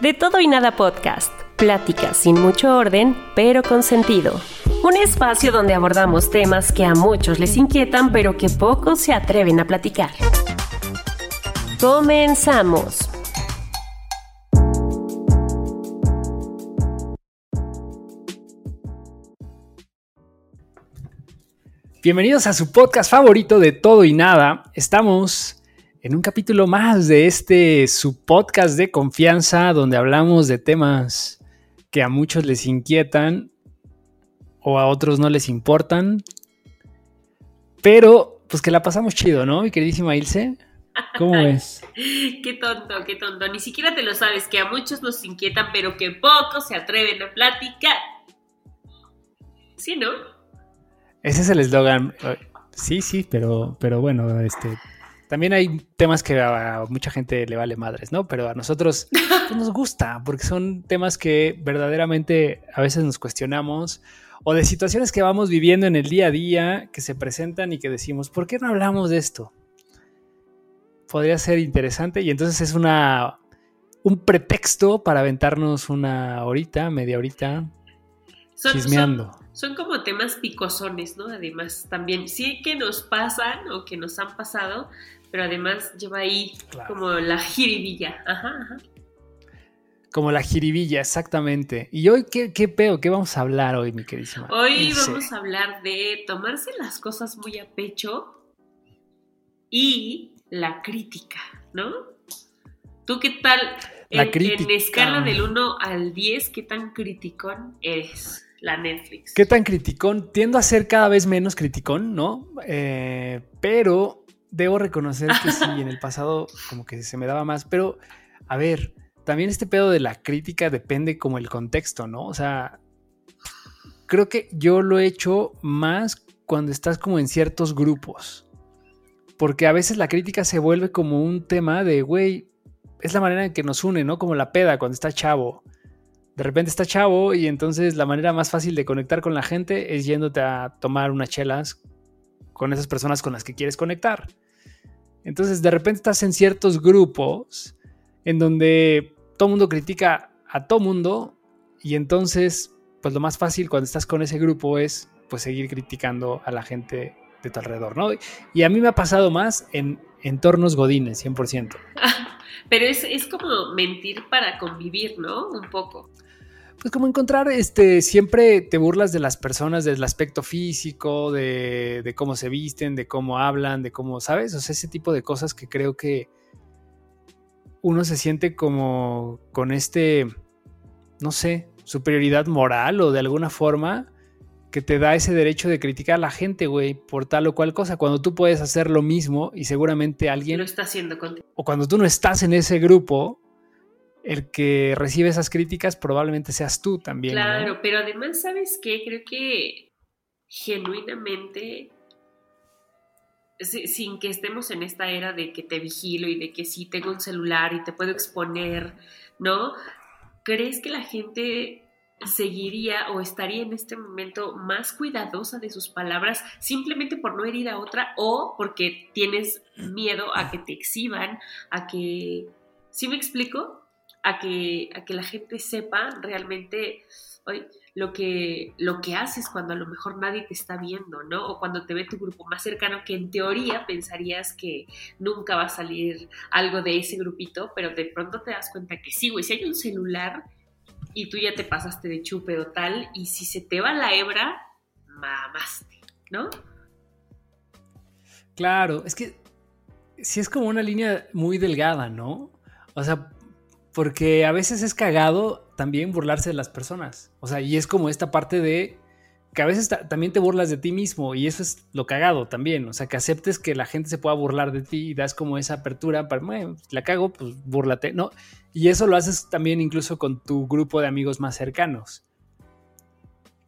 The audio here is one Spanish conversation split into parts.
De todo y nada podcast. Pláticas sin mucho orden, pero con sentido. Un espacio donde abordamos temas que a muchos les inquietan, pero que pocos se atreven a platicar. Comenzamos. Bienvenidos a su podcast favorito de todo y nada. Estamos en un capítulo más de este su podcast de confianza donde hablamos de temas que a muchos les inquietan o a otros no les importan. Pero pues que la pasamos chido, ¿no? Mi queridísima Ilse. ¿Cómo es? qué tonto, qué tonto. Ni siquiera te lo sabes, que a muchos nos inquietan, pero que pocos se atreven a platicar. ¿Sí, no? Ese es el eslogan. Sí, sí, pero, pero bueno, este. También hay temas que a mucha gente le vale madres, ¿no? Pero a nosotros pues, nos gusta, porque son temas que verdaderamente a veces nos cuestionamos o de situaciones que vamos viviendo en el día a día, que se presentan y que decimos, ¿por qué no hablamos de esto? podría ser interesante y entonces es una un pretexto para aventarnos una horita, media horita chismeando. Son, como temas picosones, ¿no? Además, también sí que nos pasan o que nos han pasado, pero además lleva ahí como la jiribilla. Ajá, Como la jiribilla, exactamente. ¿Y hoy qué, qué peo? ¿Qué vamos a hablar hoy, mi queridísima? Hoy vamos a hablar de tomarse las cosas muy a pecho y la crítica, ¿no? ¿Tú qué tal? La en, crítica. en escala del 1 al 10, ¿qué tan criticón eres? La Netflix. ¿Qué tan criticón? Tiendo a ser cada vez menos criticón, ¿no? Eh, pero debo reconocer que sí, en el pasado como que se me daba más. Pero, a ver, también este pedo de la crítica depende como el contexto, ¿no? O sea, creo que yo lo he hecho más cuando estás como en ciertos grupos porque a veces la crítica se vuelve como un tema de, güey, es la manera en que nos une, ¿no? Como la peda cuando está chavo. De repente está chavo y entonces la manera más fácil de conectar con la gente es yéndote a tomar unas chelas con esas personas con las que quieres conectar. Entonces de repente estás en ciertos grupos en donde todo mundo critica a todo mundo y entonces pues lo más fácil cuando estás con ese grupo es pues seguir criticando a la gente de tu alrededor, ¿no? Y a mí me ha pasado más en entornos godines, 100%. Pero es, es como mentir para convivir, ¿no? Un poco. Pues como encontrar, este, siempre te burlas de las personas, del aspecto físico, de, de, cómo se visten, de cómo hablan, de cómo, ¿sabes? O sea, ese tipo de cosas que creo que uno se siente como con este, no sé, superioridad moral o de alguna forma que te da ese derecho de criticar a la gente, güey, por tal o cual cosa, cuando tú puedes hacer lo mismo y seguramente alguien... Lo está haciendo contigo. O cuando tú no estás en ese grupo, el que recibe esas críticas probablemente seas tú también. Claro, pero además, ¿sabes qué? Creo que genuinamente, sin que estemos en esta era de que te vigilo y de que sí tengo un celular y te puedo exponer, ¿no? ¿Crees que la gente seguiría o estaría en este momento más cuidadosa de sus palabras simplemente por no herir a otra o porque tienes miedo a que te exhiban, a que, ¿sí me explico? A que, a que la gente sepa realmente hoy, lo, que, lo que haces cuando a lo mejor nadie te está viendo, ¿no? O cuando te ve tu grupo más cercano, que en teoría pensarías que nunca va a salir algo de ese grupito, pero de pronto te das cuenta que sí, güey, si hay un celular y tú ya te pasaste de chupe o tal, y si se te va la hebra, mamaste, ¿no? Claro, es que sí es como una línea muy delgada, ¿no? O sea, porque a veces es cagado también burlarse de las personas. O sea, y es como esta parte de que a veces también te burlas de ti mismo y eso es lo cagado también. O sea, que aceptes que la gente se pueda burlar de ti y das como esa apertura para, bueno, la cago, pues búrlate, ¿no? Y eso lo haces también incluso con tu grupo de amigos más cercanos.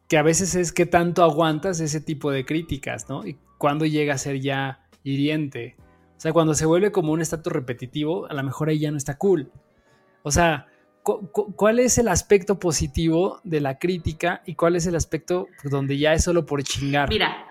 Que a veces es que tanto aguantas ese tipo de críticas, ¿no? Y cuando llega a ser ya hiriente. O sea, cuando se vuelve como un estatus repetitivo, a lo mejor ahí ya no está cool. O sea, ¿cuál es el aspecto positivo de la crítica y cuál es el aspecto donde ya es solo por chingar? Mira.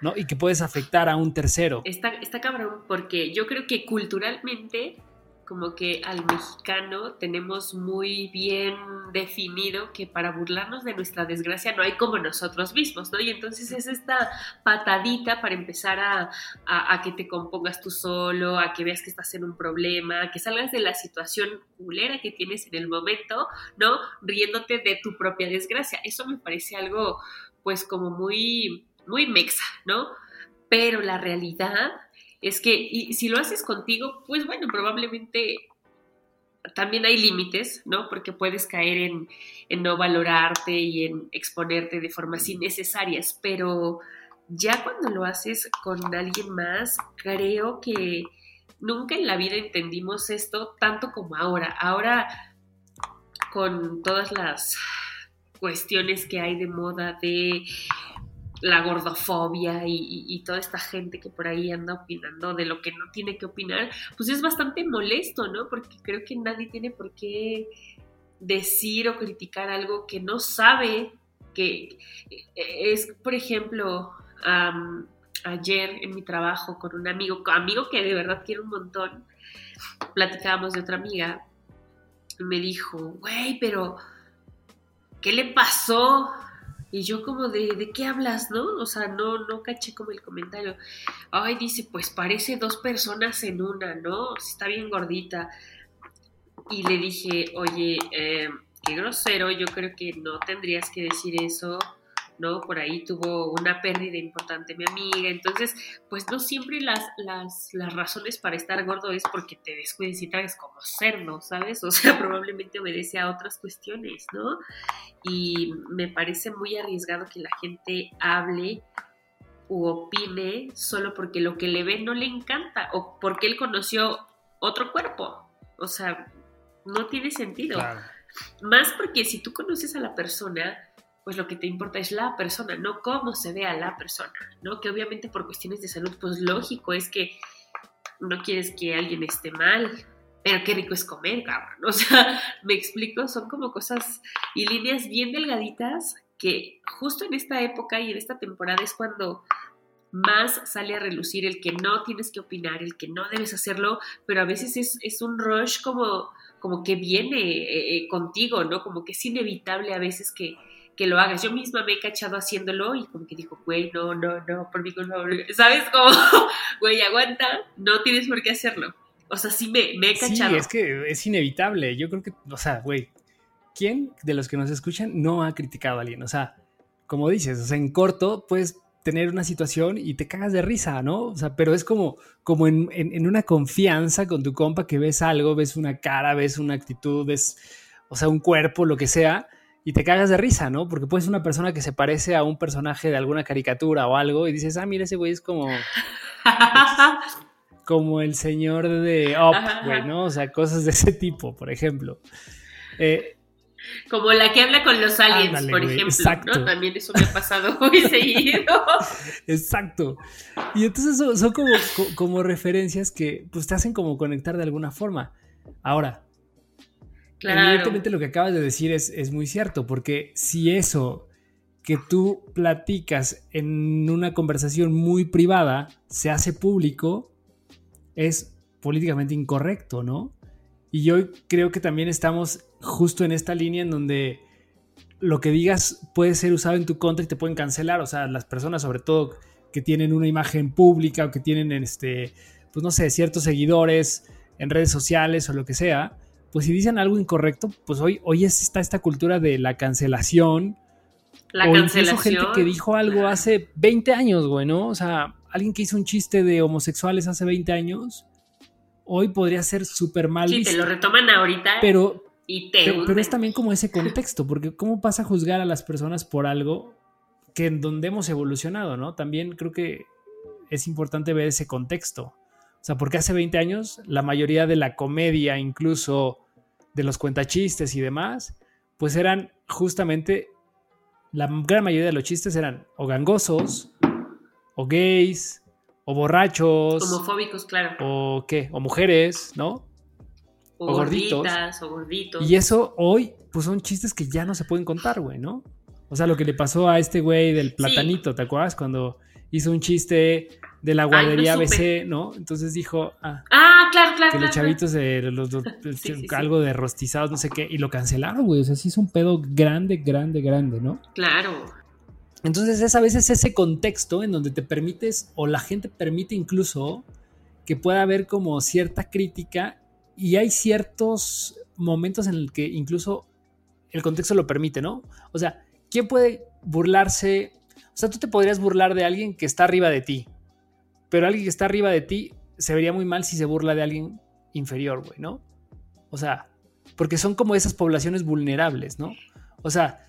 ¿no? Y que puedes afectar a un tercero. Está, está cabrón, porque yo creo que culturalmente como que al mexicano tenemos muy bien definido que para burlarnos de nuestra desgracia no hay como nosotros mismos, ¿no? Y entonces es esta patadita para empezar a, a, que te compongas tú solo, a que veas que estás en un problema, que salgas de la situación culera que tienes en el momento, ¿no? Riéndote de tu propia desgracia. Eso me parece algo, pues, como muy, muy mexa, ¿no? Pero la realidad es que si lo haces contigo, pues bueno, probablemente también hay límites, ¿no? Porque puedes caer en, no valorarte y en exponerte de formas innecesarias, pero ya cuando lo haces con alguien más, creo que nunca en la vida entendimos esto tanto como ahora. Ahora, con todas las cuestiones que hay de moda de la gordofobia y, toda esta gente que por ahí anda opinando de lo que no tiene que opinar, pues es bastante molesto, ¿no? Porque creo que nadie tiene por qué decir o criticar algo que no sabe, que es, por ejemplo, ayer en mi trabajo con un amigo, amigo que de verdad quiero un montón, platicábamos de otra amiga, y me dijo, güey, pero ¿qué le pasó y yo como de, ¿de qué hablas, no? O sea, no, no caché como el comentario. Ay, dice, pues parece dos personas en una, ¿no? Está bien gordita. Y le dije, oye, eh, qué grosero, yo creo que no tendrías que decir eso. ¿No? Por ahí tuvo una pérdida importante mi amiga, entonces, pues no siempre las, las, razones para estar gordo es porque te descuides y traes como cerdo, ¿sabes? O sea, probablemente obedece a otras cuestiones, ¿no? Y me parece muy arriesgado que la gente hable u opine solo porque lo que le ve no le encanta o porque él conoció otro cuerpo. O sea, no tiene sentido. Más porque si tú conoces a la persona, pues lo que te importa es la persona, no cómo se ve a la persona, ¿no? Que obviamente por cuestiones de salud, pues lógico es que no quieres que alguien esté mal, pero qué rico es comer, cabrón. O sea, me explico, son como cosas y líneas bien delgaditas que justo en esta época y en esta temporada es cuando más sale a relucir el que no tienes que opinar, el que no debes hacerlo, pero a veces es, un rush como, como que viene eh, eh, contigo, ¿no? Como que es inevitable a veces que, que lo hagas. Yo misma me he cachado haciéndolo y como que dijo, güey, no, no, no, por mi culpa, ¿sabes? Como, güey, aguanta, no tienes por qué hacerlo. O sea, sí me, me he cachado. Sí, es que es inevitable. Yo creo que, o sea, güey, ¿quién de los que nos escuchan no ha criticado a alguien? O sea, como dices, o sea, en corto puedes tener una situación y te cagas de risa, ¿no? O sea, pero es como, como en, en una confianza con tu compa que ves algo, ves una cara, ves una actitud, ves, o sea, un cuerpo, lo que sea, y te cagas de risa, ¿no? Porque puedes ser una persona que se parece a un personaje de alguna caricatura o algo y dices, ah, mira, ese güey es como. como el señor de Up, güey, ¿no? O sea, cosas de ese tipo, por ejemplo. Eh, como la que habla con los aliens, por ejemplo. Exacto. ¿no? También eso me ha pasado muy seguido. Exacto. Y entonces son, como, como referencias que pues, te hacen como conectar de alguna forma. Ahora, Evidentemente lo que acabas de decir es, es muy cierto, porque si eso que tú platicas en una conversación muy privada se hace público, es políticamente incorrecto, ¿no? Y yo creo que también estamos justo en esta línea en donde lo que digas puede ser usado en tu contra y te pueden cancelar, o sea, las personas sobre todo que tienen una imagen pública o que tienen, este, pues no sé, ciertos seguidores en redes sociales o lo que sea, pues si dicen algo incorrecto, pues hoy, hoy está esta cultura de la cancelación. La o cancelación. incluso gente que dijo algo hace 20 años, güey, ¿no? O sea, alguien que hizo un chiste de homosexuales hace 20 años, hoy podría ser súper mal Sí, visto. te lo retoman ahorita Pero, y te pero, pero es también como ese contexto, porque ¿cómo vas a juzgar a las personas por algo que en donde hemos evolucionado, ¿no? También creo que es importante ver ese contexto. O sea, porque hace 20 años la mayoría de la comedia, incluso de los cuentachistes y demás, pues eran justamente, la gran mayoría de los chistes eran o gangosos, o gays, o borrachos, Homofóbicos, claro. o qué, o mujeres, ¿no? O, o gorditos. gorditas, o gorditos. Y eso hoy, pues son chistes que ya no se pueden contar, güey, ¿no? O sea, lo que le pasó a este güey del platanito, ¿te acuerdas? Cuando hizo un chiste de la guardería no supe. ABC, ¿no? Entonces dijo, ah, Ah, claro, claro. que los chavitos de los, los- Sí, sí, sí. algo de rostizados, no sé qué, y lo cancelaron, güey. O sea, sí es un pedo grande, grande, grande, ¿no? Claro. Entonces es a veces ese contexto en donde te permites, o la gente permite incluso que pueda haber como cierta crítica y hay ciertos momentos en el que incluso el contexto lo permite, ¿no? O sea, ¿quién puede burlarse? O sea, tú te podrías burlar de alguien que está arriba de ti, pero alguien que está arriba de ti se vería muy mal si se burla de alguien inferior, güey, ¿no? O sea, porque son como esas poblaciones vulnerables, ¿no? O sea,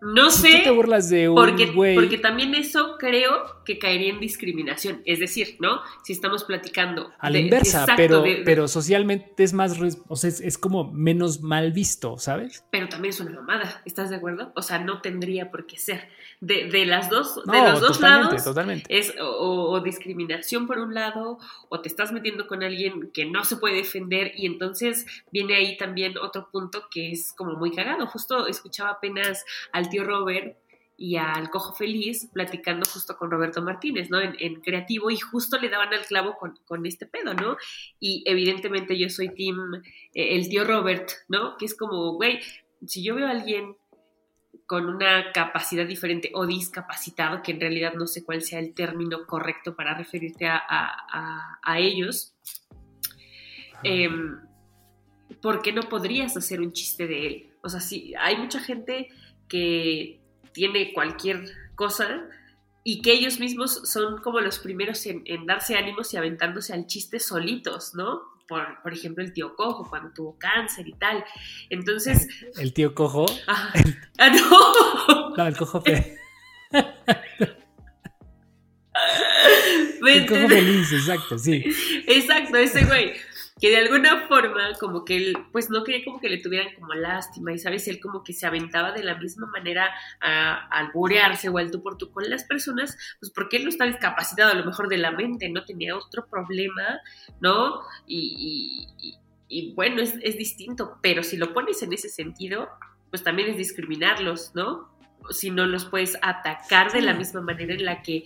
No si sé. tú te burlas de un Porque, güey... porque también eso creo que caería en discriminación. Es decir, ¿no? Si estamos platicando. A la de- inversa, exacto, pero, de- de- pero socialmente es más, o sea, es, es como menos mal visto, ¿sabes? pero también es una mamada. ¿Estás de acuerdo? O sea, no tendría por qué ser. De, de las dos, de los dos totalmente, lados. totalmente. Es o, o discriminación por un lado, o te estás metiendo con alguien que no se puede defender, y entonces viene ahí también otro punto que es como muy cagado. Justo escuchaba apenas al tío Robert y al Cojo Feliz platicando justo con Roberto Martínez, ¿no? En, creativo, y justo le daban al clavo con, este pedo, ¿no? Y evidentemente yo soy team, eh, el tío Robert, ¿no? Que es como, güey, si yo veo a alguien con una capacidad diferente o discapacitado, que en realidad no sé cuál sea el término correcto para referirte a- a ellos, em, ¿por qué no podrías hacer un chiste de él? O sea, sí, hay mucha gente que tiene cualquier cosa y que ellos mismos son como los primeros en, en darse ánimos y aventándose al chiste solitos, ¿no? Por, por ejemplo, el tío Cojo cuando tuvo cáncer y tal. Entonces, El tío cojo. ah, ah, no. No, el cojo fe- El cojo feliz, exacto, sí. Exacto, ese güey. Que de alguna forma, como que él, pues no quería como que le tuvieran como lástima, y sabes, él como que se aventaba de la misma manera a, a alburearse o al tú por tú con las personas, pues porque él no está discapacitado a lo mejor de la mente, no tenía otro problema, ¿no? Y, y- y- y bueno, es, es distinto, pero si lo pones en ese sentido, pues también es discriminarlos, ¿no? Si no los puedes atacar de la misma manera en la que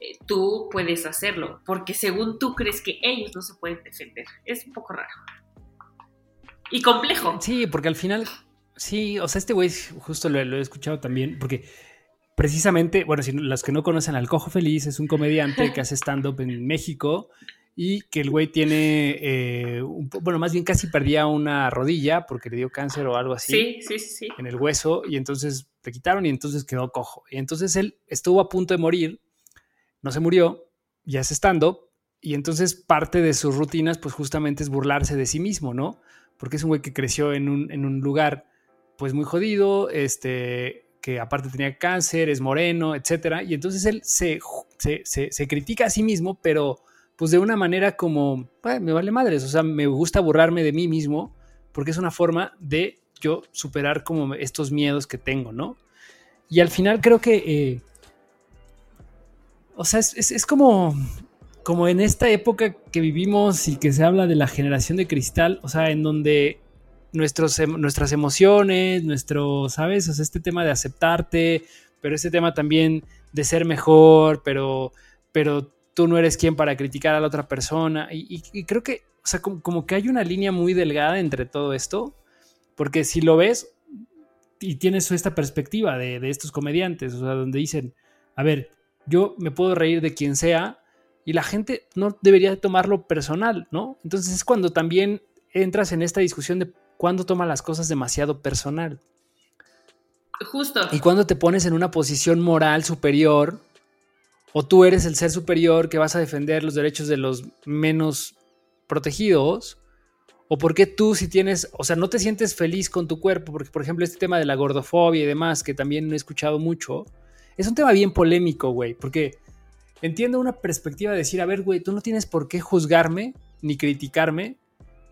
eh, tú puedes hacerlo, porque según tú crees que ellos no se pueden defender. Es un poco raro. Y complejo. Sí, porque al final, sí, o sea, este güey justo lo, lo he escuchado también, porque precisamente, bueno, si no- los que no conocen al Cojo Feliz, es un comediante que hace stand-up en México y que el güey tiene, eh, un bueno, más bien casi perdía una rodilla porque le dio cáncer o algo así. Sí, sí, sí, sí. en el hueso y entonces le quitaron y entonces quedó cojo. Y entonces él estuvo a punto de morir, no se murió, ya es stand-up y entonces parte de sus rutinas pues justamente es burlarse de sí mismo, ¿no? Porque es un güey que creció en un, en un lugar pues muy jodido, este, que aparte tenía cáncer, es moreno, etcétera. Y entonces él se, se, se, critica a sí mismo, pero pues de una manera como, "Ay, me vale madres, o sea, me gusta burlarme de mí mismo porque es una forma de yo superar como estos miedos que tengo, ¿no? Y al final creo que, eh, o sea, es, como, como en esta época que vivimos y que se habla de la generación de cristal, o sea, en donde nuestros, em- nuestras emociones, nuestro, ¿sabes? O sea, este tema de aceptarte, pero este tema también de ser mejor, pero, pero tú no eres quien para criticar a la otra persona. Y, y- y creo que, o sea, como, como que hay una línea muy delgada entre todo esto, porque si lo ves y tienes esta perspectiva de, de estos comediantes, o sea, donde dicen, a ver, yo me puedo reír de quien sea y la gente no debería tomarlo personal, ¿no? Entonces es cuando también entras en esta discusión de cuando toma las cosas demasiado personal. Justo. Y cuando te pones en una posición moral superior, o tú eres el ser superior que vas a defender los derechos de los menos protegidos, o porque tú si tienes, o sea, no te sientes feliz con tu cuerpo, porque por ejemplo este tema de la gordofobia y demás, que también he escuchado mucho, es un tema bien polémico, güey, porque entiendo una perspectiva de decir, a ver, güey, tú no tienes por qué juzgarme ni criticarme,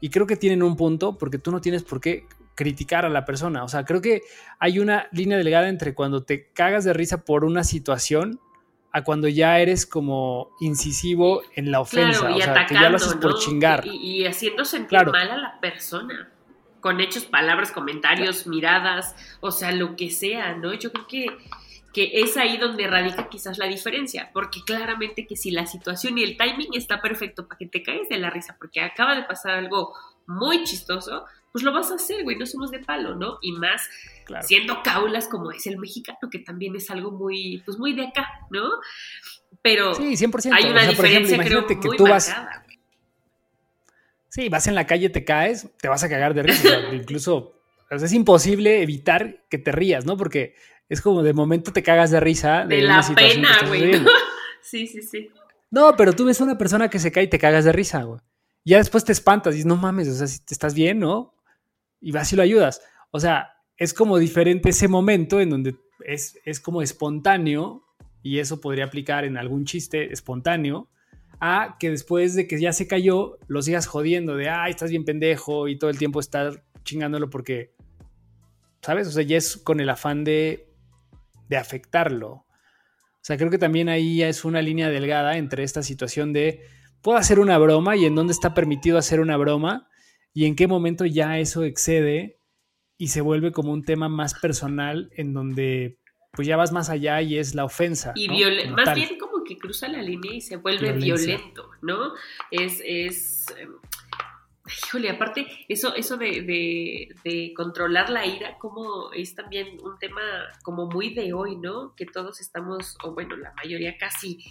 y creo que tienen un punto, porque tú no tienes por qué criticar a la persona, o sea, creo que hay una línea delgada entre cuando te cagas de risa por una situación a cuando ya eres como incisivo en la ofensa, o sea, que ya lo haces por chingar. Y, haciendo sentir mal a la persona, con hechos, palabras, comentarios, miradas, o sea, lo que sea, ¿no? Yo creo que, que es ahí donde radica quizás la diferencia, porque claramente que si la situación y el timing está perfecto para que te caigas de la risa, porque acaba de pasar algo muy chistoso, pues lo vas a hacer, güey, no somos de palo, ¿no? Y más siendo caulas como es el mexicano, que también es algo muy, pues muy de acá, ¿no? Pero sí, 100%. hay una diferencia, creo, que muy tú vas, Sí, vas en la calle, te caes, te vas a cagar de risa. incluso es imposible evitar que te rías, ¿no? Porque es como de momento te cagas de risa. De, la pena, güey. Sí, sí, sí. No, pero tú ves a una persona que se cae y te cagas de risa, güey. Ya después te espantas y dices, no mames, o sea, si te estás bien, ¿no? Y vas y lo ayudas. O sea, es como diferente ese momento en donde es, es como espontáneo, y eso podría aplicar en algún chiste espontáneo, a que después de que ya se cayó, lo sigas jodiendo de, ay, estás bien pendejo y todo el tiempo estar chingándolo porque, ¿sabes? O sea, ya es con el afán de, de afectarlo. O sea, creo que también ahí es una línea delgada entre esta situación de, puedo hacer una broma y en dónde está permitido hacer una broma y en qué momento ya eso excede y se vuelve como un tema más personal en donde pues ya vas más allá y es la ofensa. Y más bien como que cruza la línea y se vuelve violento, ¿no? Es, es, em, híjole, aparte, eso, eso de, de, controlar la ira, como es también un tema como muy de hoy, ¿no? Que todos estamos, o bueno, la mayoría casi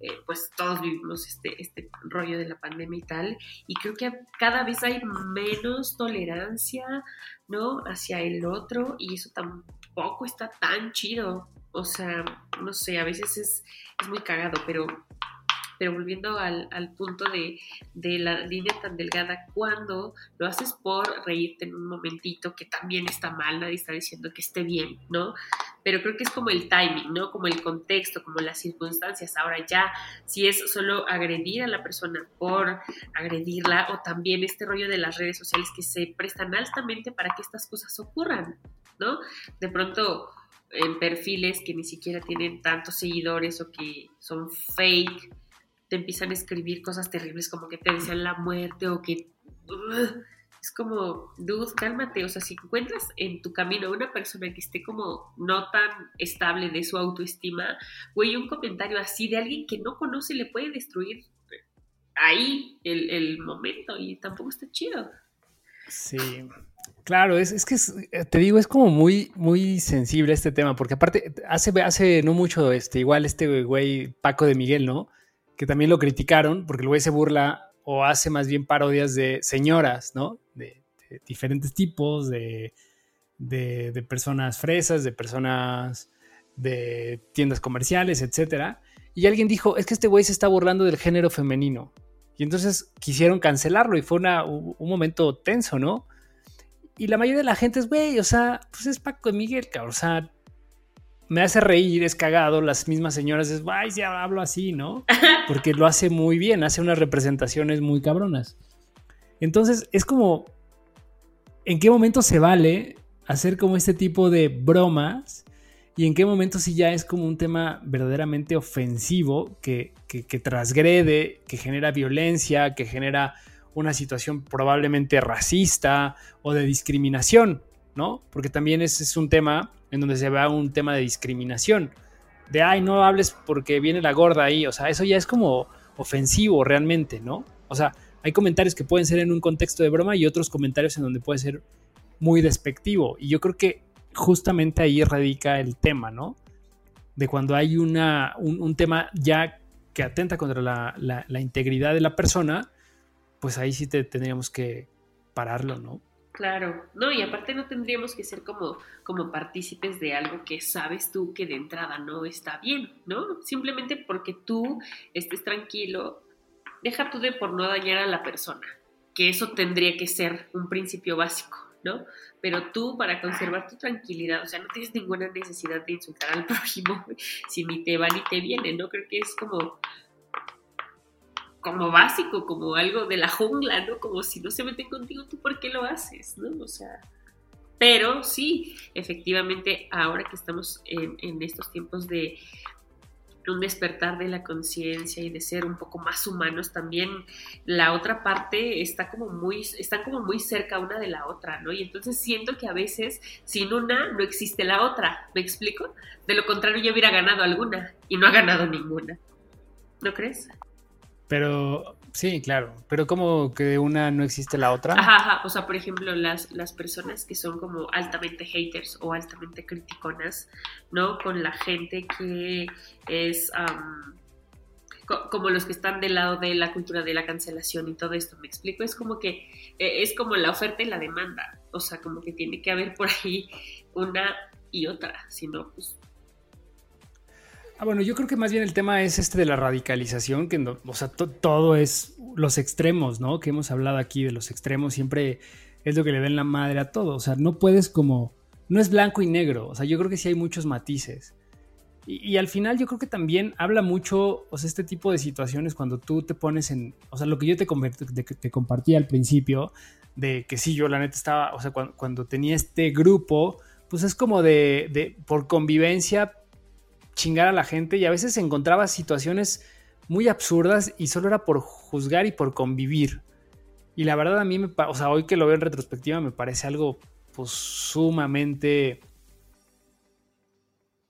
eh, pues todos vivimos este, este rollo de la pandemia y tal, y creo que cada vez hay menos tolerancia, ¿no? Hacia el otro, y eso tampoco está tan chido. O sea, no sé, a veces es, es muy cagado, pero pero volviendo al, punto de, la línea tan delgada, cuando lo haces por reírte en un momentito, que también está mal, nadie está diciendo que esté bien, ¿no? Pero creo que es como el timing, ¿no? Como el contexto, como las circunstancias. Ahora ya, si es solo agredir a la persona por agredirla, o también este rollo de las redes sociales que se prestan altamente para que estas cosas ocurran, ¿no? De pronto en perfiles que ni siquiera tienen tantos seguidores o que son fake te empiezan a escribir cosas terribles como que te desean la muerte o que... es como, dude, cálmate. O sea, si encuentras en tu camino una persona que esté como no tan estable de su autoestima, güey, un comentario así de alguien que no conoce le puede destruir ahí el, momento y tampoco está chido. Sí, Claro, es, es que eh, te digo, es como muy, muy sensible este tema, porque aparte, hace, hace no mucho, este, igual este güey Paco de Miguel, ¿no? Que también lo criticaron porque el güey se burla o hace más bien parodias de señoras, ¿no? De, diferentes tipos, de, de, personas fresas, de personas de tiendas comerciales, etc. Y alguien dijo, es que este güey se está burlando del género femenino. Y entonces quisieron cancelarlo y fue una, un momento tenso, ¿no? Y la mayoría de la gente es, güey, o sea, pues es Paco de Miguel, cabrón. O sea, me hace reír, es cagado, las mismas señoras es, ay, ya hablo así, ¿no? Porque lo hace muy bien, hace unas representaciones muy cabronas. Entonces, es como, ¿en qué momento se vale hacer como este tipo de bromas? Y en qué momento sí ya es como un tema verdaderamente ofensivo que, que, que transgrede, que genera violencia, que genera una situación probablemente racista o de discriminación, ¿no? Porque también ese es un tema en donde se vea un tema de discriminación. De, ay, no hables porque viene la gorda ahí. O sea, eso ya es como ofensivo realmente, ¿no? O sea, hay comentarios que pueden ser en un contexto de broma y otros comentarios en donde puede ser muy despectivo. Y yo creo que justamente ahí radica el tema, ¿no? De cuando hay una, un, tema ya que atenta contra la, la, integridad de la persona, pues ahí sí te, tendríamos que pararlo, ¿no? Claro, no, y aparte no tendríamos que ser como, como partícipes de algo que sabes tú que de entrada no está bien, ¿no? Simplemente porque tú estés tranquilo, deja tú de por no dañar a la persona, que eso tendría que ser un principio básico, ¿no? Pero tú para conservar tu tranquilidad, o sea, no tienes ninguna necesidad de insultar al prójimo si ni te va ni te viene, ¿no? Creo que es como como básico, como algo de la jungla, ¿no? Como si no se meten contigo, ¿tú por qué lo haces? ¿no? O sea, pero sí, efectivamente, ahora que estamos en, estos tiempos de un despertar de la conciencia y de ser un poco más humanos, también la otra parte está como muy, están como muy cerca una de la otra, ¿no? Y entonces siento que a veces sin una no existe la otra, ¿me explico? De lo contrario yo hubiera ganado alguna y no ha ganado ninguna, ¿no crees? Pero sí, claro. Pero como que una no existe la otra. Ajá, ajá. O sea, por ejemplo, las, las personas que son como altamente haters o altamente criticonas, ¿no? Con la gente que es como los que están del lado de la cultura de la cancelación y todo esto. ¿Me explico? Es como que e, es como la oferta y la demanda. O sea, como que tiene que haber por ahí una y otra. Si no, pues Ah, bueno, yo creo que más bien el tema es este de la radicalización, que o sea, todo es los extremos, ¿no? Que hemos hablado aquí de los extremos, siempre es lo que le den la madre a todo. O sea, no puedes como, no es blanco y negro, o sea, yo creo que sí hay muchos matices. Y, al final yo creo que también habla mucho, o sea, este tipo de situaciones cuando tú te pones en, o sea, lo que yo te, te compartí al principio, de que sí, yo la neta estaba, o sea, cuando, tenía este grupo, pues es como de, de, por convivencia, chingar a la gente y a veces encontraba situaciones muy absurdas y solo era por juzgar y por convivir. Y la verdad a mí, me, o sea, hoy que lo veo en retrospectiva me parece algo pues sumamente,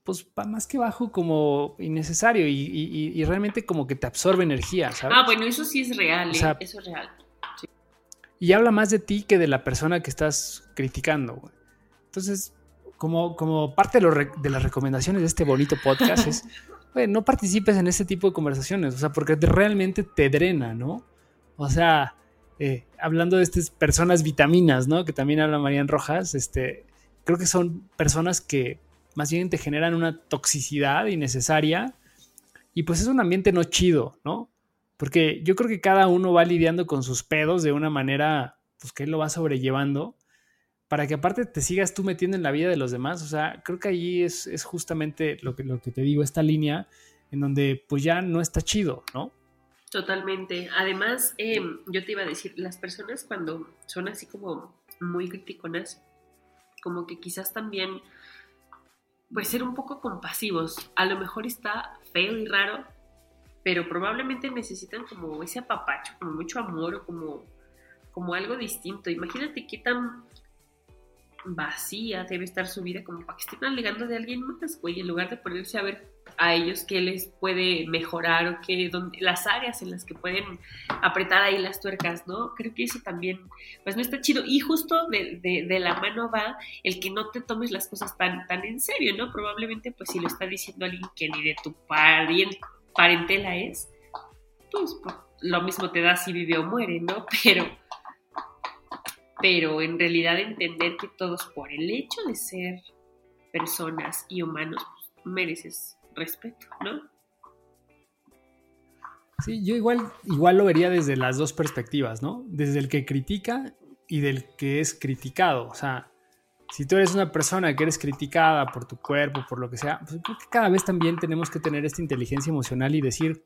pues más que bajo como innecesario y, realmente como que te absorbe energía, ¿sabes? Ah, bueno, eso sí es real, ¿eh? eso es real. Y habla más de ti que de la persona que estás criticando. Entonces, como, parte de, las recomendaciones de este bonito podcast es, no participes en este tipo de conversaciones, o sea, porque realmente te drena, ¿no? O sea, eh, hablando de estas personas vitaminas, ¿no? Que también habla Marian Rojas, este, creo que son personas que más bien te generan una toxicidad innecesaria y pues es un ambiente no chido, ¿no? Porque yo creo que cada uno va lidiando con sus pedos de una manera, pues que él lo va sobrellevando para que aparte te sigas tú metiendo en la vida de los demás. O sea, creo que ahí es, justamente lo que, lo que te digo, esta línea en donde pues ya no está chido, ¿no? Totalmente. Además, em, yo te iba a decir, las personas cuando son así como muy criticonas, como que quizás también, pues ser un poco compasivos. A lo mejor está feo y raro, pero probablemente necesitan como ese apapacho, como mucho amor o como, como algo distinto. Imagínate qué tan vacía debe estar su vida como para que estén alegando de alguien más, güey, en lugar de ponerse a ver a ellos qué les puede mejorar o qué, donde, las áreas en las que pueden apretar ahí las tuercas, ¿no? Creo que eso también, pues no está chido. Y justo de, de, la mano va el que no te tomes las cosas tan, tan en serio, ¿no? Probablemente, pues si lo está diciendo alguien que ni de tu parentela es, pues, pues lo mismo te da si vive o muere, ¿no? Pero pero en realidad entender que todos por el hecho de ser personas y humanos pues, mereces respeto, ¿no? Sí, yo igual, igual lo vería desde las dos perspectivas, ¿no? Desde el que critica y del que es criticado. O sea, si tú eres una persona que eres criticada por tu cuerpo, por lo que sea, pues creo que cada vez también tenemos que tener esta inteligencia emocional y decir,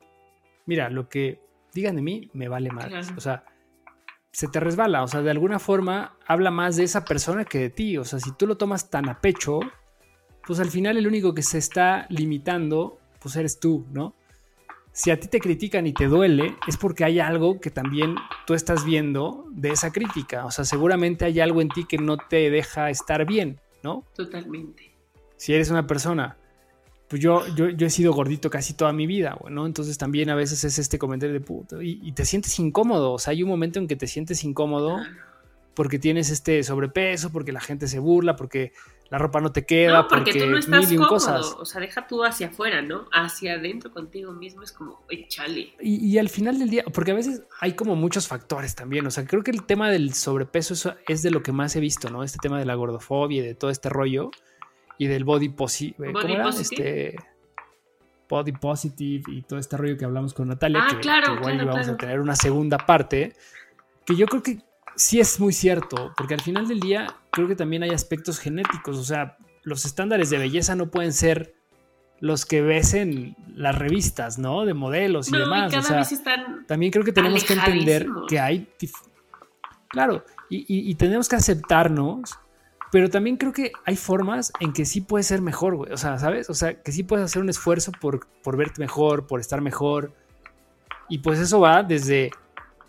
mira, lo que digan de mí me vale más. O sea, se te resbala, o sea, de alguna forma habla más de esa persona que de ti, o sea, si tú lo tomas tan a pecho, pues al final el único que se está limitando, pues eres tú, ¿no? Si a ti te critican y te duele, es porque hay algo que también tú estás viendo de esa crítica, o sea, seguramente hay algo en ti que no te deja estar bien, ¿no? Totalmente. Si eres una persona pues yo, yo, he sido gordito casi toda mi vida, ¿no? Entonces también a veces es este comentario de puto y, te sientes incómodo, o sea, hay un momento en que te sientes incómodo porque tienes este sobrepeso, porque la gente se burla, porque la ropa no te queda, no, porque, tú no estás cómodo, o sea, deja tú hacia afuera, ¿no? Hacia adentro contigo mismo es como, échale. Y, y al final del día, porque a veces hay como muchos factores también, o sea, creo que el tema del sobrepeso eso es de lo que más he visto, ¿no? Este tema de la gordofobia y de todo este rollo y del body, positive, ¿cómo era? Este body positive y todo este rollo que hablamos con Natalia, ah, que, claro, igual claro, vamos a tener una segunda parte, que yo creo que sí es muy cierto, porque al final del día creo que también hay aspectos genéticos, o sea, los estándares de belleza no pueden ser los que ves en las revistas, ¿no? De modelos y demás. o sea, también creo que tenemos que entender que hay... Claro, y, y, tenemos que aceptarnos, pero también creo que hay formas en que sí puede ser mejor, güey. O sea, ¿sabes? O sea, que sí puedes hacer un esfuerzo por, por verte mejor, por estar mejor. Y pues eso va desde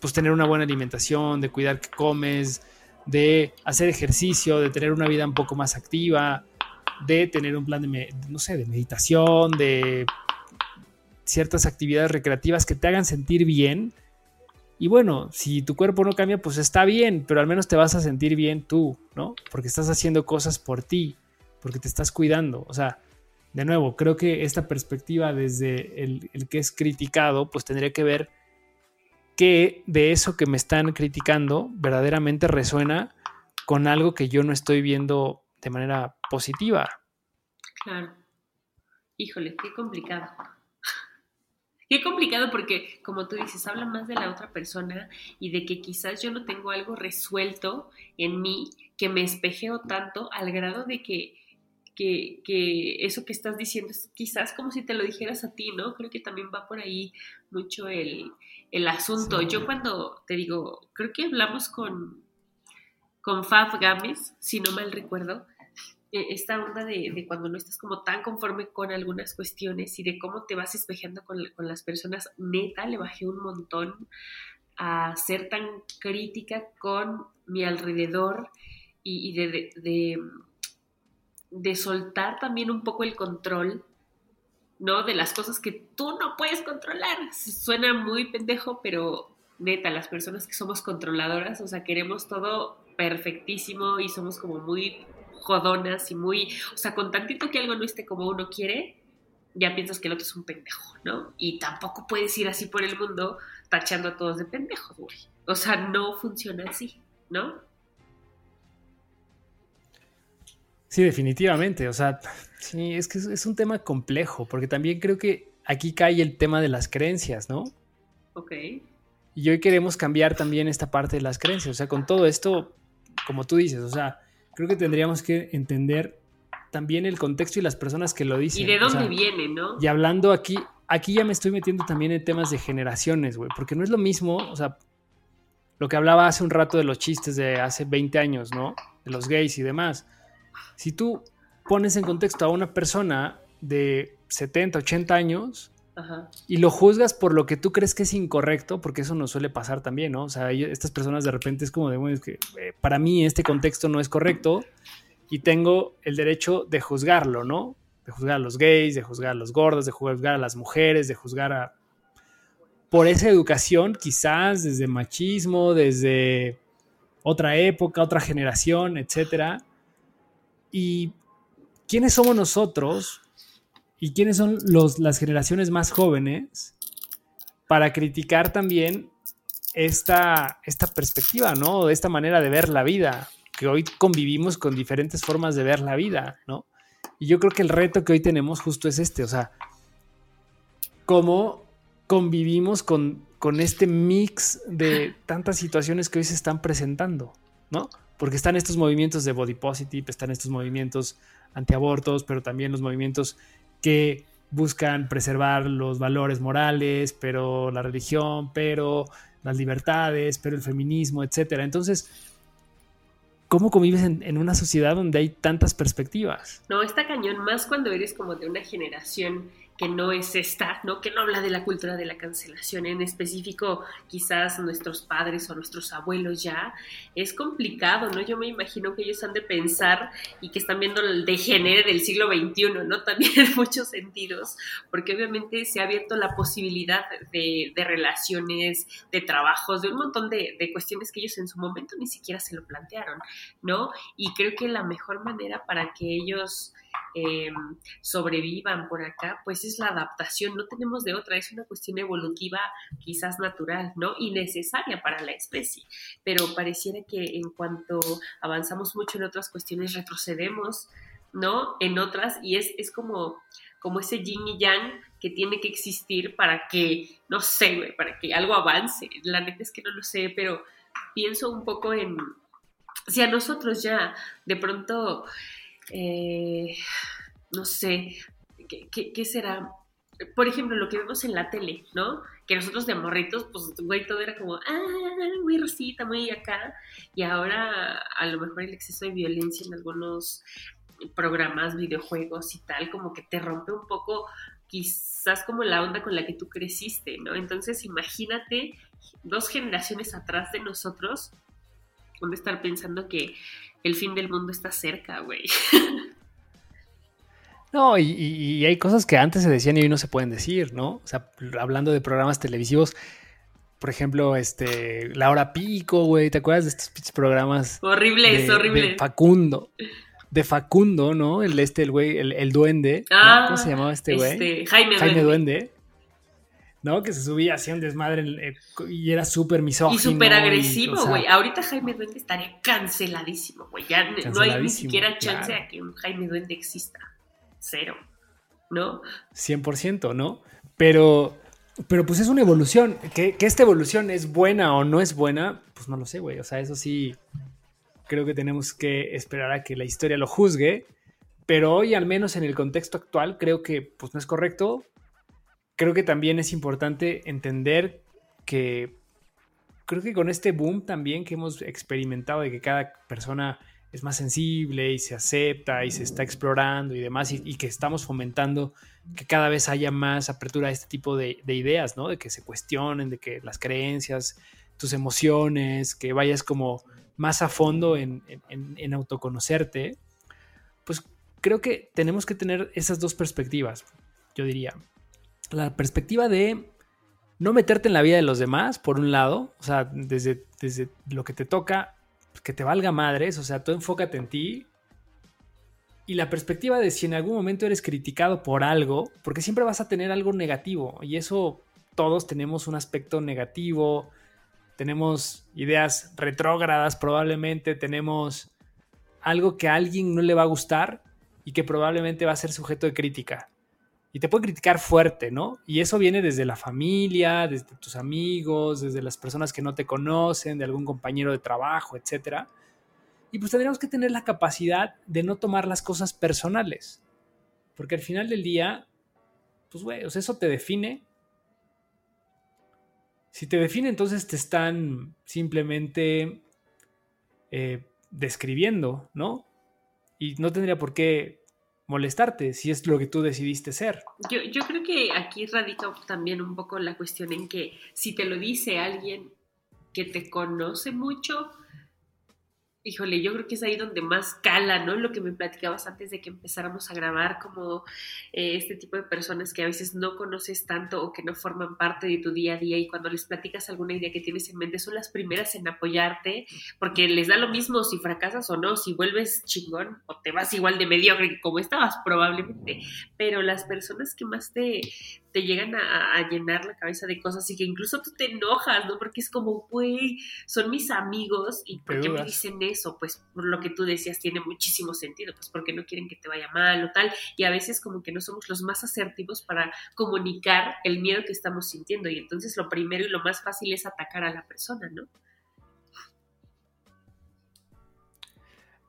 pues tener una buena alimentación, de cuidar que comes, de hacer ejercicio, de tener una vida un poco más activa, de tener un plan de, no sé, de meditación, de ciertas actividades recreativas que te hagan sentir bien. Y bueno, si tu cuerpo no cambia, pues está bien, pero al menos te vas a sentir bien tú, ¿no? Porque estás haciendo cosas por ti, porque te estás cuidando. O sea, de nuevo, creo que esta perspectiva desde el, el que es criticado, pues tendría que ver que de eso que me están criticando verdaderamente resuena con algo que yo no estoy viendo de manera positiva. Claro. Híjole, qué complicado. Qué complicado porque, como tú dices, habla más de la otra persona y de que quizás yo no tengo algo resuelto en mí que me espejeo tanto al grado de que, que, que, eso que estás diciendo es quizás como si te lo dijeras a ti, ¿no? Creo que también va por ahí mucho el, el asunto. Yo cuando te digo, creo que hablamos con, con Faf Gámez, si no mal recuerdo, esta onda de, cuando no estás como tan conforme con algunas cuestiones y de cómo te vas espejeando con, las personas, neta, le bajé un montón a ser tan crítica con mi alrededor y, de, de, de soltar también un poco el control ¿no? De las cosas que tú no puedes controlar. Suena muy pendejo, pero neta, las personas que somos controladoras, o sea, queremos todo perfectísimo y somos como muy jodonas y muy, o sea, con tantito que algo no esté como uno quiere, ya piensas que el otro es un pendejo, ¿no? Y tampoco puedes ir así por el mundo tachando a todos de pendejos, güey. O sea, no funciona así, ¿no? Sí, definitivamente. O sea, sí, es que es, un tema complejo, porque también creo que aquí cae el tema de las creencias, ¿no? Ok. Y hoy queremos cambiar también esta parte de las creencias. O sea, con todo esto, como tú dices, o sea, creo que tendríamos que entender también el contexto y las personas que lo dicen. Y de dónde viene, ¿no? Y hablando aquí, aquí ya me estoy metiendo también en temas de generaciones, güey, porque no es lo mismo, o sea, lo que hablaba hace un rato de los chistes de hace 20 años, ¿no? De los gays y demás. Si tú pones en contexto a una persona de 70, 80 años y lo juzgas por lo que tú crees que es incorrecto, porque eso nos suele pasar también, ¿no? O sea, estas personas de repente es como de, bueno, es que eh, para mí este contexto no es correcto y tengo el derecho de juzgarlo, ¿no? De juzgar a los gays, de juzgar a los gordos, de juzgar a las mujeres, de juzgar a... Por esa educación, quizás desde machismo, desde otra época, otra generación, etcétera y quiénes somos nosotros y quiénes son los, las generaciones más jóvenes para criticar también esta, esta perspectiva, ¿no? Esta manera de ver la vida, que hoy convivimos con diferentes formas de ver la vida, ¿no? Y yo creo que el reto que hoy tenemos justo es este, o sea, cómo convivimos con, con este mix de tantas situaciones que hoy se están presentando, ¿no? porque están estos movimientos de body positive, están estos movimientos antiabortos, pero también los movimientos que buscan preservar los valores morales, pero la religión, pero las libertades, pero el feminismo, etcétera. Entonces, ¿cómo convives en, en, una sociedad donde hay tantas perspectivas? No, está cañón, más cuando eres como de una generación que no es esta, ¿no? Que no habla de la cultura de la cancelación, en específico quizás nuestros padres o nuestros abuelos ya, es complicado, ¿no? Yo me imagino que ellos han de pensar y que están viendo el degenere del siglo XXI, ¿no? También en muchos sentidos, porque obviamente se ha abierto la posibilidad de, relaciones, de trabajos, de un montón de, de cuestiones que ellos en su momento ni siquiera se lo plantearon, ¿no? Y creo que la mejor manera para que ellos eh, sobrevivan por acá, pues es la adaptación, no tenemos de otra, es una cuestión evolutiva quizás natural, ¿no? Y necesaria para la especie, pero pareciera que en cuanto avanzamos mucho en otras cuestiones, retrocedemos, ¿no? En otras, y es, es como, como ese yin y yang que tiene que existir para que, no sé, para que algo avance. La neta es que no lo sé, pero pienso un poco en, si a nosotros ya de pronto eh, no sé, ¿qué, será? Por ejemplo, lo que vemos en la tele, ¿no? Que nosotros de morritos, pues, güey, todo era como, ah, muy rosita, muy acá. Y ahora, a lo mejor el exceso de violencia en algunos programas, videojuegos y tal, como que te rompe un poco quizás como la onda con la que tú creciste, ¿no? Entonces imagínate dos generaciones atrás de nosotros, donde estar pensando que el fin del mundo está cerca, güey. No, y, hay cosas que antes se decían y hoy no se pueden decir, ¿no? O sea, hablando de programas televisivos, por ejemplo, este, La Hora Pico, güey, ¿te acuerdas de estos programas? Horribles, horribles. De Facundo. De Facundo, ¿no? El este, el güey, el, duende. Ah, ¿Cómo se llamaba este güey? Este, Jaime, Jaime Duende. ¿No? Que se subía, hacía un desmadre eh, y era súper misógino. Y súper agresivo, güey. Ahorita Jaime Duende estaría canceladísimo, güey. Ya no hay ni siquiera chance a que un Jaime Duende exista. Cero, ¿no? 100%, ¿no? Pero, pero pues es una evolución. ¿Que, que esta evolución es buena o no es buena, pues no lo sé, güey. O sea, eso sí, creo que tenemos que esperar a que la historia lo juzgue. Pero hoy, al menos en el contexto actual, creo que pues no es correcto creo que también es importante entender que creo que con este boom también que hemos experimentado de que cada persona es más sensible y se acepta y se está explorando y demás y, que estamos fomentando que cada vez haya más apertura a este tipo de, ideas, ¿no? De que se cuestionen, de que las creencias, tus emociones, que vayas como más a fondo en, en autoconocerte, pues creo que tenemos que tener esas dos perspectivas, yo diría la perspectiva de no meterte en la vida de los demás, por un lado, o sea, desde, desde lo que te toca, que te valga madres, o sea, tú enfócate en ti. Y la perspectiva de si en algún momento eres criticado por algo, porque siempre vas a tener algo negativo, y eso todos tenemos un aspecto negativo, tenemos ideas retrógradas probablemente, tenemos algo que a alguien no le va a gustar y que probablemente va a ser sujeto de crítica y te puede criticar fuerte, ¿no? Y eso viene desde la familia, desde tus amigos, desde las personas que no te conocen, de algún compañero de trabajo, etc. Y pues tendríamos que tener la capacidad de no tomar las cosas personales. Porque al final del día, pues güey, eso te define. Si te define, entonces te están simplemente eh, describiendo, ¿no? Y no tendría por qué molestarte si es lo que tú decidiste ser. Yo, yo creo que aquí radica también un poco la cuestión en que si te lo dice alguien que te conoce mucho, híjole, yo creo que es ahí donde más cala, ¿no? Lo que me platicabas antes de que empezáramos a grabar, como eh, este tipo de personas que a veces no conoces tanto o que no forman parte de tu día a día y cuando les platicas alguna idea que tienes en mente son las primeras en apoyarte porque les da lo mismo si fracasas o no, si vuelves chingón o te vas igual de mediocre como estabas probablemente, pero las personas que más te, te llegan a, llenar la cabeza de cosas y que incluso tú te enojas, ¿no? Porque es como, güey, son mis amigos y ¿por qué me dicen eso? Pues por lo que tú decías tiene muchísimo sentido, pues porque no quieren que te vaya mal o tal. Y a veces como que no somos los más asertivos para comunicar el miedo que estamos sintiendo y entonces lo primero y lo más fácil es atacar a la persona, ¿no?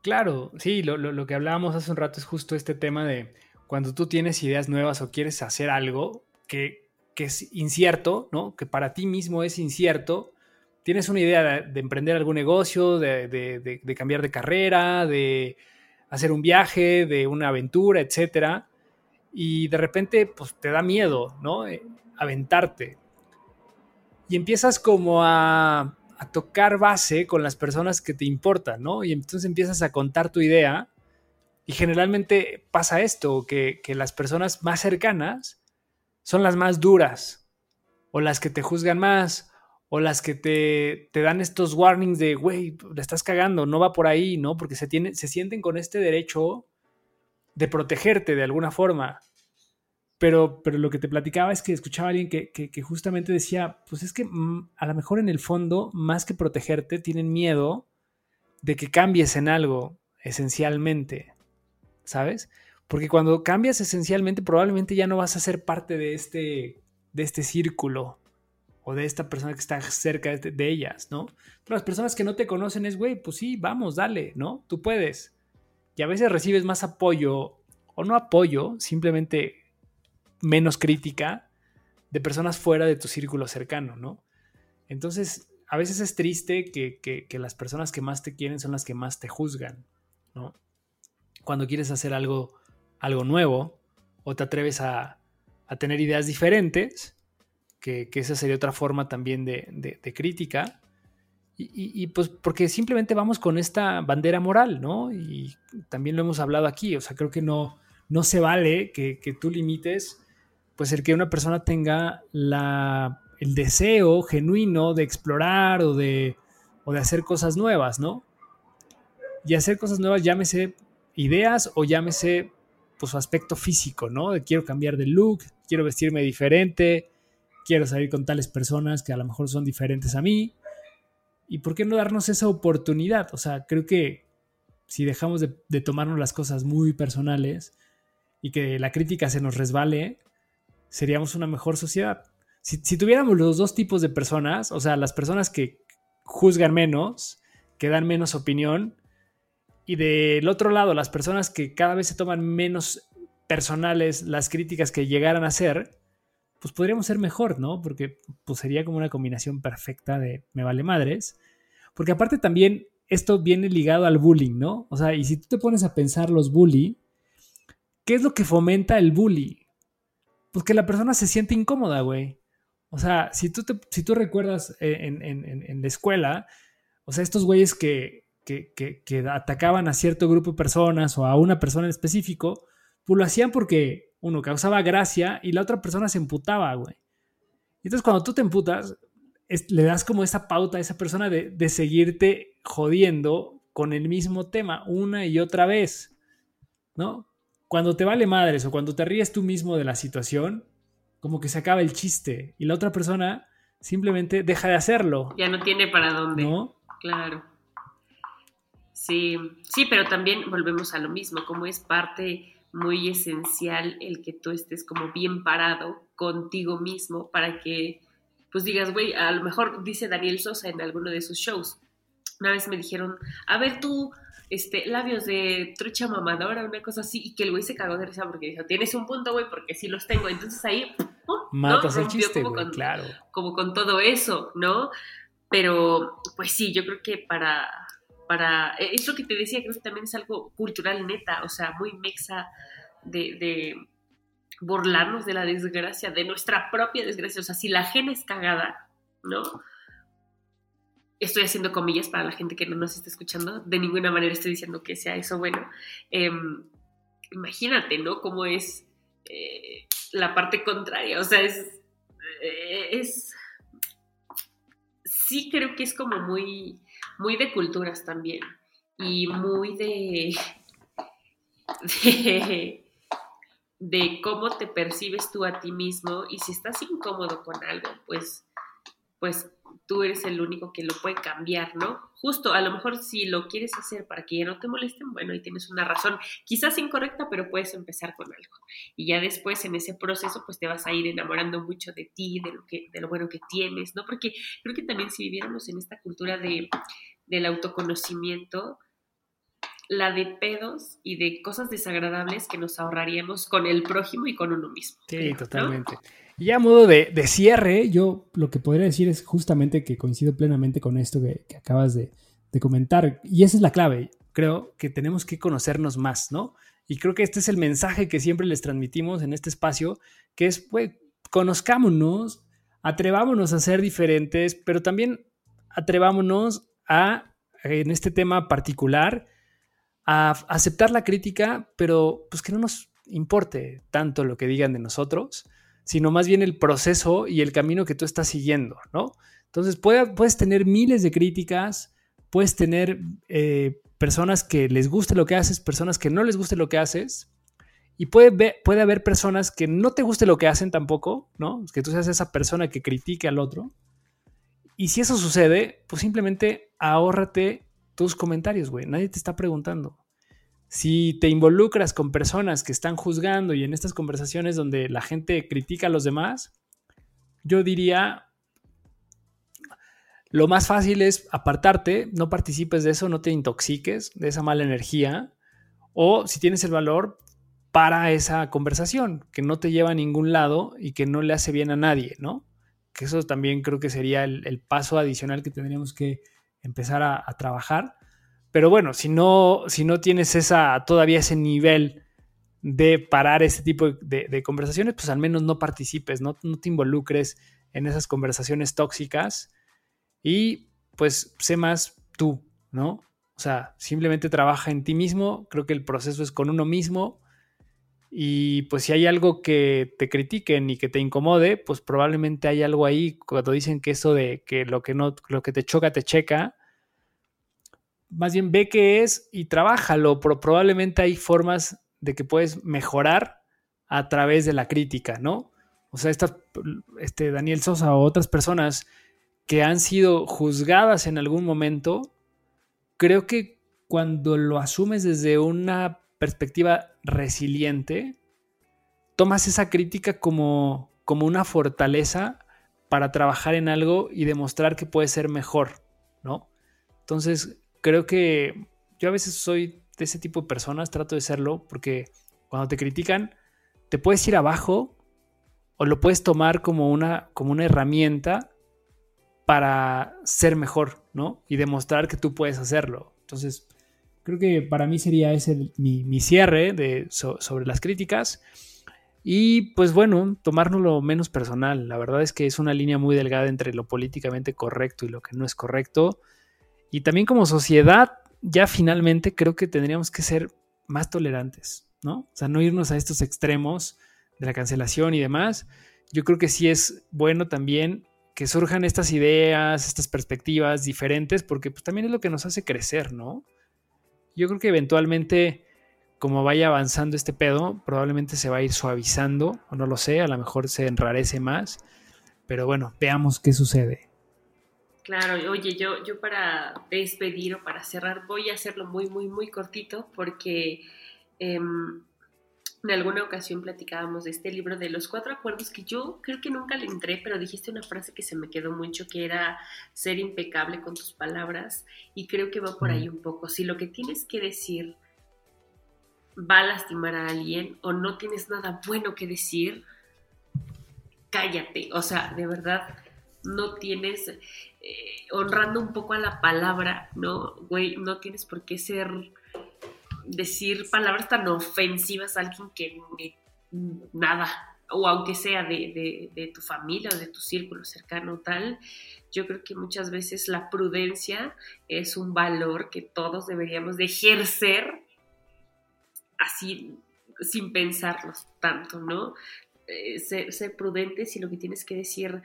Claro, sí, lo, lo que hablábamos hace un rato es justo este tema de cuando tú tienes ideas nuevas o quieres hacer algo, que, es incierto, ¿no? Que para ti mismo es incierto. Tienes una idea de, emprender algún negocio, de, cambiar de carrera, de hacer un viaje, de una aventura, etc. y de repente pues te da miedo, ¿no? Eh, aventarte. Y empiezas como a, tocar base con las personas que te importan, ¿no? Y entonces empiezas a contar tu idea y generalmente pasa esto, que, que las personas más cercanas son las más duras o las que te juzgan más o las que te, te dan estos warnings de, güey, la estás cagando, no va por ahí, ¿no? Porque se, se sienten con este derecho de protegerte de alguna forma. Pero, pero lo que te platicaba es que escuchaba a alguien que, justamente decía, pues es que mm, a lo mejor en el fondo, más que protegerte, tienen miedo de que cambies en algo esencialmente, ¿sabes? Porque cuando cambias esencialmente, probablemente ya no vas a ser parte de este, de este círculo o de esta persona que está cerca de, ellas, ¿no? Pero las personas que no te conocen es, güey, pues sí, vamos, dale, ¿no? Tú puedes. Y a veces recibes más apoyo, o no apoyo, simplemente menos crítica de personas fuera de tu círculo cercano, ¿no? Entonces, a veces es triste que, las personas que más te quieren son las que más te juzgan, ¿no? Cuando quieres hacer algo, algo nuevo o te atreves a, tener ideas diferentes, que, esa sería otra forma también de, crítica, y, pues porque simplemente vamos con esta bandera moral, ¿no? Y también lo hemos hablado aquí, o sea, creo que no, no se vale que, tú limites, pues el que una persona tenga la, el deseo genuino de explorar o de, o de hacer cosas nuevas, ¿no? Y hacer cosas nuevas, llámese ideas o llámese pues su aspecto físico, ¿no? De quiero cambiar de look, quiero vestirme diferente, quiero salir con tales personas que a lo mejor son diferentes a mí ¿Y por qué no darnos esa oportunidad? O sea, creo que si dejamos de, tomarnos las cosas muy personales y que la crítica se nos resbale, seríamos una mejor sociedad. Si, si, tuviéramos los dos tipos de personas, o sea, las personas que juzgan menos, que dan menos opinión, y del otro lado, las personas que cada vez se toman menos personales las críticas que llegaran a ser, pues podríamos ser mejor, ¿no? Porque pues sería como una combinación perfecta de me vale madres. Porque aparte también esto viene ligado al bullying, ¿no? O sea, y si tú te pones a pensar los bully, ¿qué es lo que fomenta el bully? Pues que la persona se siente incómoda, güey. O sea, si tú, si tú recuerdas en, la escuela, o sea, estos güeyes que, que, que, atacaban a cierto grupo de personas o a una persona en específico, pues lo hacían porque uno causaba gracia y la otra persona se emputaba, güey. Entonces cuando tú te emputas, le das como esa pauta a esa persona de, seguirte jodiendo con el mismo tema una y otra vez, ¿no? Cuando te vale madres o cuando te ríes tú mismo de la situación, como que se acaba el chiste y la otra persona simplemente deja de hacerlo. Ya no tiene para dónde. ¿No? Claro. Sí, sí, pero también volvemos a lo mismo, como es parte muy esencial el que tú estés como bien parado contigo mismo para que pues digas, güey, a lo mejor dice Daniel Sosa en alguno de sus shows. Una vez me dijeron, a ver tú, este, labios de trucha mamadora, una cosa así, y que el güey se cagó de risa porque dijo, tienes un punto, güey, porque sí los tengo. Entonces ahí, Matas el chiste, claro. Como con todo eso, ¿no? Pero, pues sí, yo creo que para, para, e, eso que te decía, creo que también es algo cultural neta, o sea, muy mexa de, burlarnos de la desgracia, de nuestra propia desgracia, o sea, si la gente es cagada, ¿no? Estoy haciendo comillas para la gente que no nos está escuchando, de ninguna manera estoy diciendo que sea eso bueno. Em, imagínate, ¿no? Cómo es eh, la parte contraria, o sea, eh, es, sí creo que es como muy muy de culturas también y muy de, de, cómo te percibes tú a ti mismo y si estás incómodo con algo, pues, pues tú eres el único que lo puede cambiar, ¿no? Justo, a lo mejor si lo quieres hacer para que ya no te molesten, bueno, ahí tienes una razón, quizás incorrecta, pero puedes empezar con algo. Y ya después en ese proceso, pues te vas a ir enamorando mucho de ti, de lo, que, de lo bueno que tienes, ¿no? Porque creo que también si viviéramos en esta cultura de, del autoconocimiento, la de pedos y de cosas desagradables que nos ahorraríamos con el prójimo y con uno mismo. Sí, totalmente. Y a modo de, cierre, yo lo que podría decir es justamente que coincido plenamente con esto que, acabas de, comentar. Y esa es la clave. creo que tenemos que conocernos más, ¿no? Y creo que este es el mensaje que siempre les transmitimos en este espacio, que es, pues, conozcámonos, atrevámonos a ser diferentes, pero también atrevámonos a, en este tema particular, a aceptar la crítica, pero pues que no nos importe tanto lo que digan de nosotros, sino más bien el proceso y el camino que tú estás siguiendo, ¿no? Entonces puedes tener miles de críticas, puedes tener eh, personas que les guste lo que haces, personas que no les guste lo que haces, y puede, puede haber personas que no te guste lo que hacen tampoco, ¿no? Que tú seas esa persona que critique al otro. Y si eso sucede, pues simplemente ahórrate tus comentarios, güey. Nadie te está preguntando. Si te involucras con personas que están juzgando y en estas conversaciones donde la gente critica a los demás, yo diría, lo más fácil es apartarte, no participes de eso, no te intoxiques de esa mala energía. O si tienes el valor, para esa conversación, que no te lleva a ningún lado y que no le hace bien a nadie, ¿no? Que eso también creo que sería el, paso adicional que tendríamos que empezar a, trabajar. Pero bueno, si no, si no tienes esa, todavía ese nivel de parar ese tipo de, conversaciones, pues al menos no participes, no, no te involucres en esas conversaciones tóxicas y pues sé más tú, ¿no? O sea, simplemente trabaja en ti mismo, creo que el proceso es con uno mismo y pues si hay algo que te critiquen y que te incomode, pues probablemente hay algo ahí cuando dicen que eso de que lo que no, lo que te choca, te checa. Más bien ve qué es y trabájalo, pero probablemente hay formas de que puedes mejorar a través de la crítica, ¿no? O sea, este Daniel Sosa o otras personas que han sido juzgadas en algún momento, creo que cuando lo asumes desde una perspectiva resiliente, tomas esa crítica como, como una fortaleza para trabajar en algo y demostrar que puede ser mejor, ¿no? Entonces, creo que yo a veces soy de ese tipo de personas, trato de serlo, porque cuando te critican, te puedes ir abajo o lo puedes tomar como una, como una herramienta para ser mejor, ¿no? Y demostrar que tú puedes hacerlo. Entonces, Creo que para mí sería ese mi, cierre de, sobre las críticas. Y pues bueno, tomárnoslo menos personal. La verdad es que es una línea muy delgada entre lo políticamente correcto y lo que no es correcto. Y también como sociedad, ya finalmente creo que tendríamos que ser más tolerantes, ¿no? O sea, no irnos a estos extremos de la cancelación y demás. Yo creo que sí es bueno también que surjan estas ideas, estas perspectivas diferentes, porque pues también es lo que nos hace crecer, ¿no? Yo creo que eventualmente, como vaya avanzando este pedo, probablemente se va a ir suavizando, o no lo sé, a lo mejor se enrarece más. Pero bueno, veamos qué sucede. Claro, oye, yo, yo para despedir o para cerrar voy a hacerlo muy, muy, muy cortito porque em, en alguna ocasión platicábamos de este libro de los cuatro acuerdos que yo creo que nunca le entré, pero dijiste una frase que se me quedó mucho, que era ser impecable con tus palabras y creo que va por ahí un poco. Si lo que tienes que decir va a lastimar a alguien o no tienes nada bueno que decir, cállate. O sea, de verdad, no tienes, eh, honrando un poco a la palabra, ¿no? Güey, no tienes por qué ser decir palabras tan ofensivas a alguien que nada, o aunque sea de, tu familia o de tu círculo cercano tal, yo creo que muchas veces la prudencia es un valor que todos deberíamos de ejercer así sin pensarlo tanto, ¿no? Eh, ser, ser, prudente si lo que tienes que decir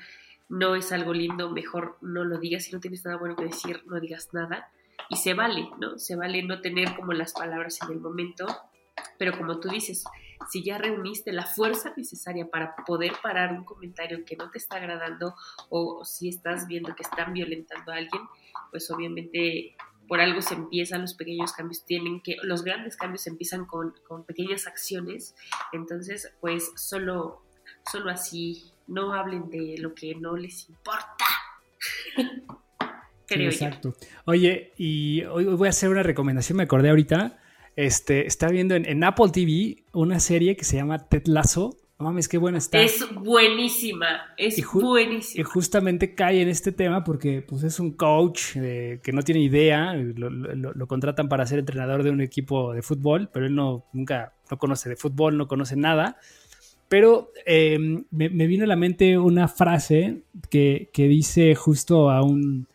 no es algo lindo, mejor no lo digas, si no tienes nada bueno que decir, no digas nada y se vale, ¿no? Se vale no tener como las palabras en el momento, pero como tú dices, si ya reuniste la fuerza necesaria para poder parar un comentario que no te está agradando o si estás viendo que están violentando a alguien, pues obviamente por algo se empiezan los pequeños cambios, tienen que, los grandes cambios empiezan con, con pequeñas acciones, entonces pues solo, solo así, no hablen de lo que no les importa. exacto. Oye, y hoy voy a hacer una recomendación, me acordé ahorita. Este, está viendo en, Apple TV una serie que se llama Ted Lasso. no mames, qué buena está. Es buenísima, es buenísima. Y justamente cae en este tema porque pues, es un coach que no tiene idea, lo, contratan para ser entrenador de un equipo de fútbol, pero él no, nunca no conoce de fútbol, no conoce nada. Pero em, me, vino a la mente una frase que, dice justo a un,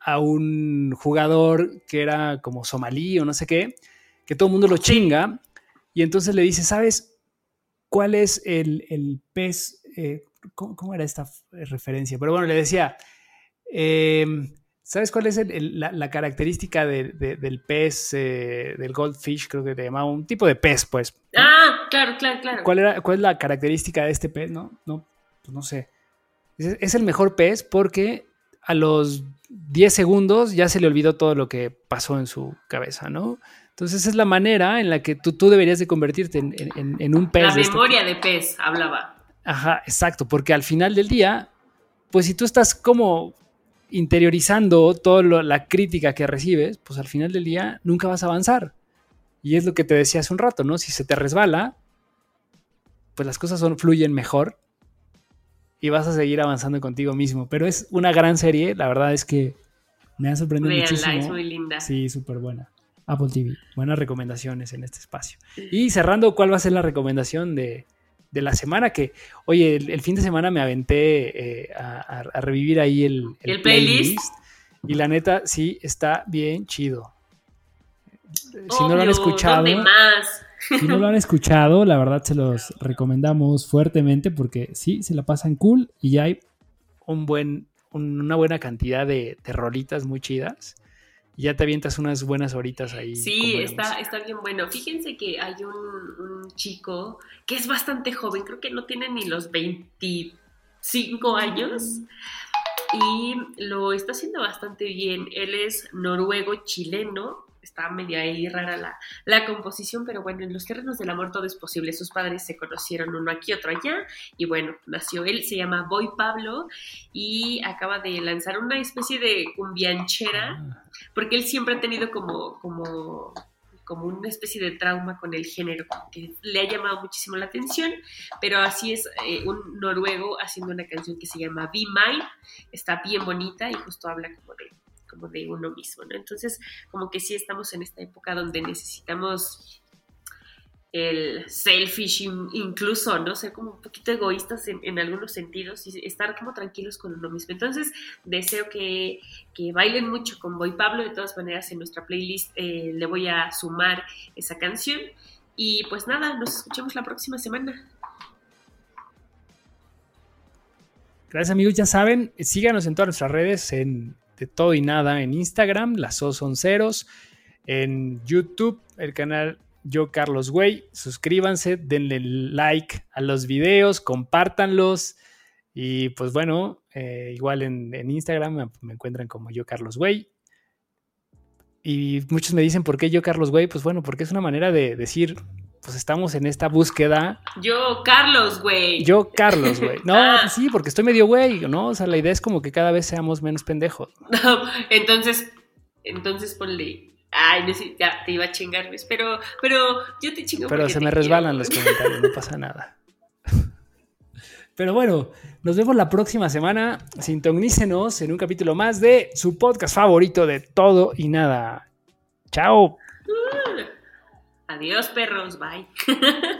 a un jugador que era como somalí o no sé qué, que todo el mundo lo chinga, y entonces le dice, ¿sabes? cuál es el, pez, eh, ¿cómo, era esta referencia? Pero bueno, le decía, em, ¿sabes cuál es la, característica del pez, eh, del goldfish, creo que le llamaba, un tipo de pez, pues? Ah, claro, claro, claro. ¿Cuál, era, ¿Cuál es la característica de este pez? No, no, pues no sé. Es, el mejor pez porque a los 10 segundos ya se le olvidó todo lo que pasó en su cabeza, ¿no? Entonces esa es la manera en la que tú, tú deberías de convertirte en, un pez. La memoria de pez, hablaba. Ajá, exacto, porque al final del día, pues si tú estás como interiorizando toda la crítica que recibes, pues al final del día nunca vas a avanzar. Y es lo que te decía hace un rato, ¿no? Si se te resbala, pues las cosas son, fluyen mejor y vas a seguir avanzando contigo mismo. Pero es una gran serie, la verdad es que me ha sorprendido muchísimo. es muy linda. Sí, súper buena. Apple TV. Buenas recomendaciones en este espacio. Y cerrando, ¿cuál va a ser la recomendación de, la semana? Que, oye, el, fin de semana me aventé eh, a, revivir ahí el, el, playlist? Y la neta, sí, está bien chido. si no lo han escuchado. Más? Si no lo han escuchado, la verdad se los recomendamos fuertemente porque sí, se la pasan cool y ya hay un buen, una buena cantidad de, de rolitas muy chidas ya te avientas unas buenas horitas ahí. Sí, está, está bien bueno. Fíjense que hay un, chico que es bastante joven, creo que no tiene ni los 25 años y lo está haciendo bastante bien. Él es noruego chileno está media ahí rara la, composición, pero bueno, en los terrenos del amor todo es posible. Sus padres se conocieron uno aquí, otro allá, y bueno, nació él, se llama Boy Pablo, y acaba de lanzar una especie de cumbianchera, ah. porque él siempre ha tenido como, como como una especie de trauma con el género, que le ha llamado muchísimo la atención, pero así es eh, un noruego haciendo una canción que se llama Be Mine, está bien bonita y justo habla como de de uno mismo, ¿no? Entonces, como que sí estamos en esta época donde necesitamos el selfish incluso, ¿no? Ser como un poquito egoístas en, algunos sentidos y estar como tranquilos con uno mismo. Entonces, deseo que, bailen mucho con Boy Pablo. De todas maneras, en nuestra playlist eh, le voy a sumar esa canción. Y pues nada, nos escuchamos la próxima semana. Gracias amigos, ya saben, síganos en todas nuestras redes, en de todo y nada en Instagram, las O son ceros, en YouTube, el canal Yo Carlos Güey, suscríbanse, denle like a los videos, compártanlos y pues bueno, eh, igual en, Instagram me, encuentran como Yo Carlos Güey. Y muchos me dicen, ¿por qué yo Carlos Güey? Pues bueno, porque es una manera de decir, pues estamos en esta búsqueda. Yo, Carlos, güey. Yo, Carlos, güey. No, ah. pues sí, porque estoy medio güey, ¿no? O sea, la idea es como que cada vez seamos menos pendejos. No, entonces, entonces ponle. Ay, ya te iba a chingar. Pero, pero yo te chingo. Pero se me resbalan los comentarios, no pasa nada. Pero bueno, nos vemos la próxima semana. Sintonícenos en un capítulo más de su podcast favorito de todo y nada. Chao. Adiós, perros. Bye.